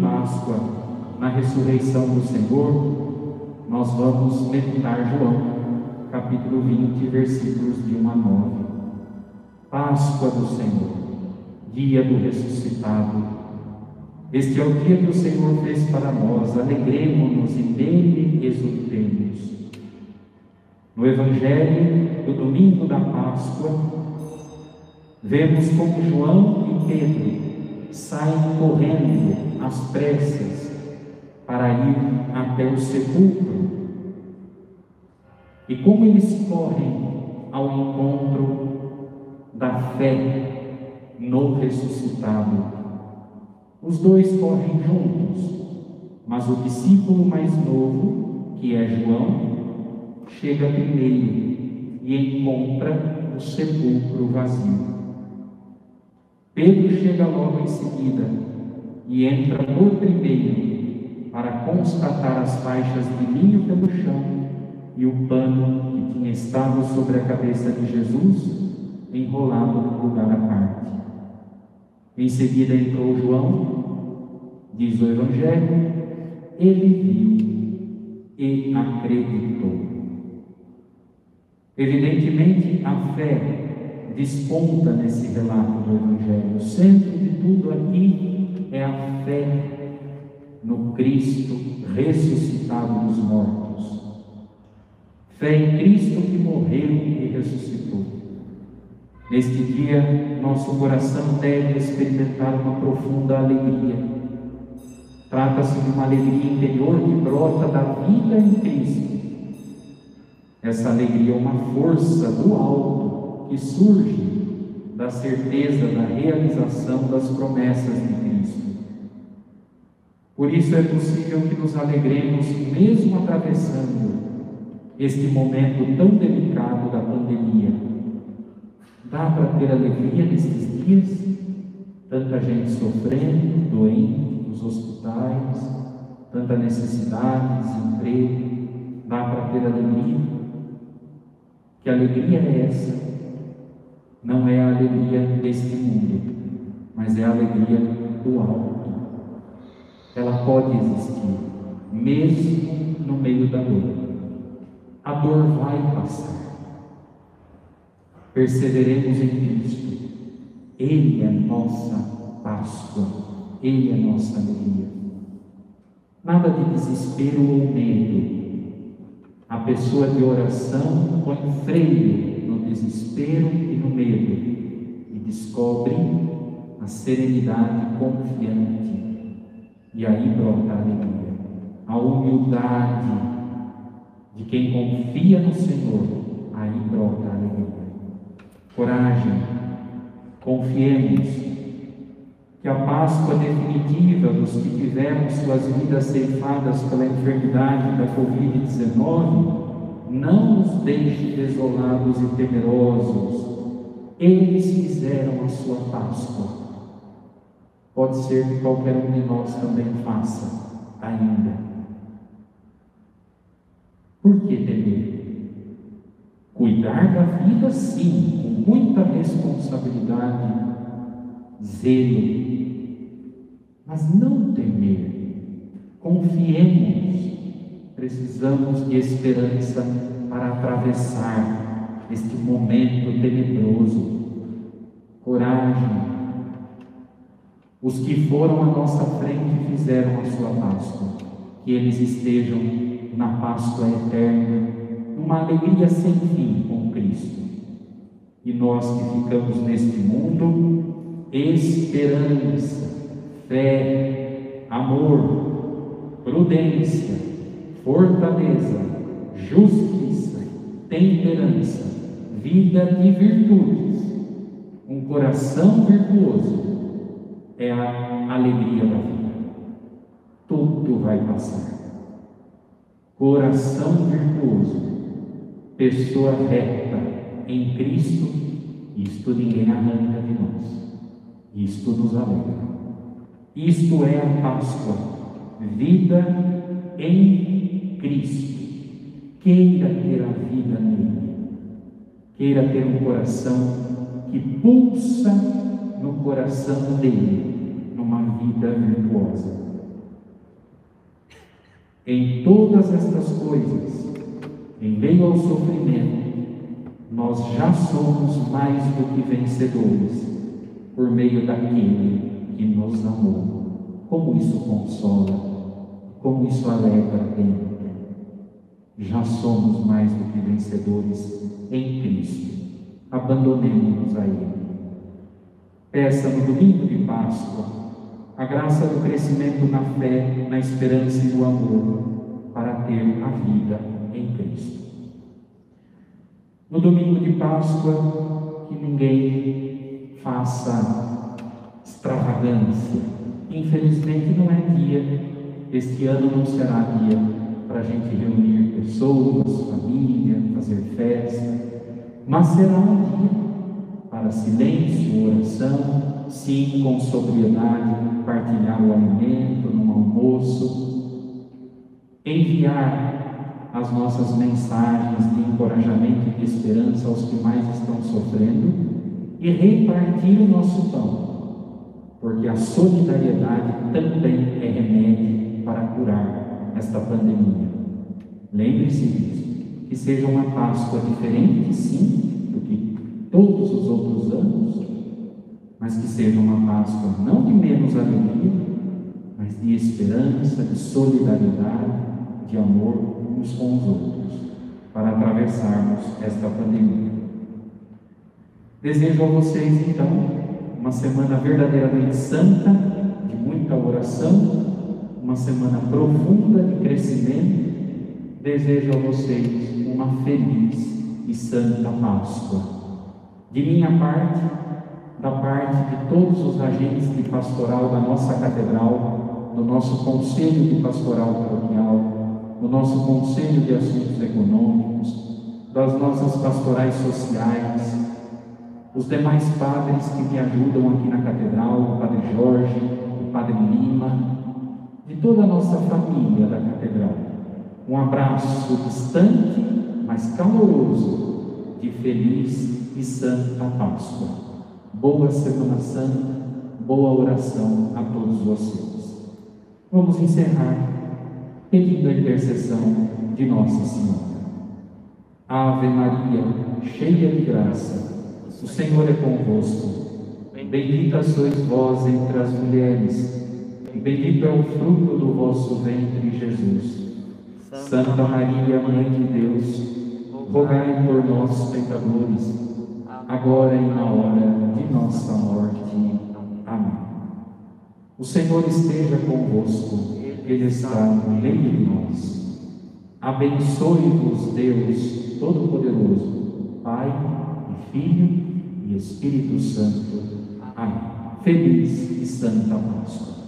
Páscoa, na ressurreição do Senhor, nós vamos meditar João, capítulo 20, versículos de 1 a 9. Páscoa do Senhor, dia do ressuscitado. Este é o dia que o Senhor fez para nós, alegremos-nos e nele exultemos. No Evangelho do domingo da Páscoa, vemos como João e Pedro saem correndo às pressas para ir até o sepulcro. E como eles correm ao encontro da fé no ressuscitado. Os dois correm juntos, mas o discípulo mais novo, que é João, chega primeiro e encontra o sepulcro vazio. Pedro chega logo em seguida e entra por primeiro para constatar as faixas de linho pelo chão e o pano que tinha estado sobre a cabeça de Jesus enrolado no lugar à parte. Em seguida entrou João, diz o Evangelho, ele viu e acreditou. Evidentemente, a fé desponta nesse relato do Evangelho. O centro de tudo aqui é a fé no Cristo ressuscitado dos mortos. Fé em Cristo que morreu e ressuscitou. Neste dia, nosso coração deve experimentar uma profunda alegria. Trata-se de uma alegria interior que brota da vida em Cristo essa alegria é uma força do alto que surge da certeza da realização das promessas de Cristo. Por isso é possível que nos alegremos mesmo atravessando este momento tão delicado da pandemia. Dá para ter alegria nesses dias? Tanta gente sofrendo, doente, nos hospitais, tanta necessidade, desemprego. Dá para ter alegria? Que alegria é essa? Não é a alegria deste mundo, mas é a alegria do alto. Ela pode existir, mesmo no meio da dor. A dor vai passar. Perseveremos em Cristo. Ele é nossa Páscoa. Ele é nossa alegria. Nada de desespero ou medo a pessoa de oração põe freio no desespero e no medo e descobre a serenidade confiante. E aí brota a alegria, a humildade de quem confia no Senhor. Aí brota a alegria. Coragem, confiemos que a Páscoa definitiva dos que tiveram suas vidas ceifadas pela enfermidade da Covid-19 não nos deixe desolados e temerosos. Eles fizeram a sua Páscoa. Pode ser que qualquer um de nós também faça ainda. Por que temer? Cuidar da vida, sim, com muita responsabilidade, zelo, mas não temer. Confiemos. Precisamos de esperança para atravessar este momento tenebroso. Coragem. Os que foram à nossa frente fizeram a sua Páscoa. Que eles estejam na Páscoa eterna, numa alegria sem fim com Cristo. E nós que ficamos neste mundo, esperança fé, amor, prudência, fortaleza, justiça, temperança, vida e virtudes. Um coração virtuoso é a alegria da vida. Tudo vai passar. Coração virtuoso, pessoa reta em Cristo, isto ninguém arranca de nós. Isto nos alegra. Isto é a Páscoa, vida em Cristo. Queira ter a vida nele, queira ter um coração que pulsa no coração dele, numa vida virtuosa. Em todas estas coisas, em meio ao sofrimento, nós já somos mais do que vencedores por meio daquele que nos amou. Como isso consola, como isso alegra dentro. Já somos mais do que vencedores em Cristo. Abandonemos-nos a Ele. Peça no domingo de Páscoa a graça do crescimento na fé, na esperança e no amor para ter a vida em Cristo. No domingo de Páscoa, que ninguém faça extravagância. Infelizmente não é dia, este ano não será dia para a gente reunir pessoas, família, fazer festa, mas será um dia para silêncio, oração, sim, com sobriedade, partilhar o alimento no almoço, enviar as nossas mensagens de encorajamento e de esperança aos que mais estão sofrendo e repartir o nosso pão, porque a solidariedade também é remédio para curar esta pandemia. Lembre-se disso, que seja uma Páscoa diferente, sim, mas que seja uma Páscoa não de menos alegria, mas de esperança, de solidariedade, de amor uns com os outros, para atravessarmos esta pandemia. Desejo a vocês, então, uma semana verdadeiramente santa, de muita oração, uma semana profunda de crescimento. Desejo a vocês uma feliz e santa Páscoa de minha parte, da parte de todos os agentes de pastoral da nossa catedral, do nosso conselho de pastoral paroquial, do nosso conselho de assuntos econômicos, das nossas pastorais sociais, os demais padres que me ajudam aqui na catedral, o Padre Jorge, o Padre Lima, de toda a nossa família da catedral. Um abraço distante, mas caloroso, de feliz e Santa Páscoa. Boa Semana Santa, boa oração a todos vocês. Vamos encerrar pedindo a intercessão de Nossa Senhora. Ave Maria, cheia de graça, o Senhor é convosco. Bendita sois vós entre as mulheres, bendito é o fruto do vosso ventre, Jesus. Santa Maria, Mãe de Deus, rogai por nós, pecadores, agora e na hora de nossa morte. Amém. O Senhor esteja convosco, Ele está no meio de nós. Abençoe-vos, Deus Todo-Poderoso, Pai e Filho e Espírito Santo. Amém. Feliz e Santa Páscoa.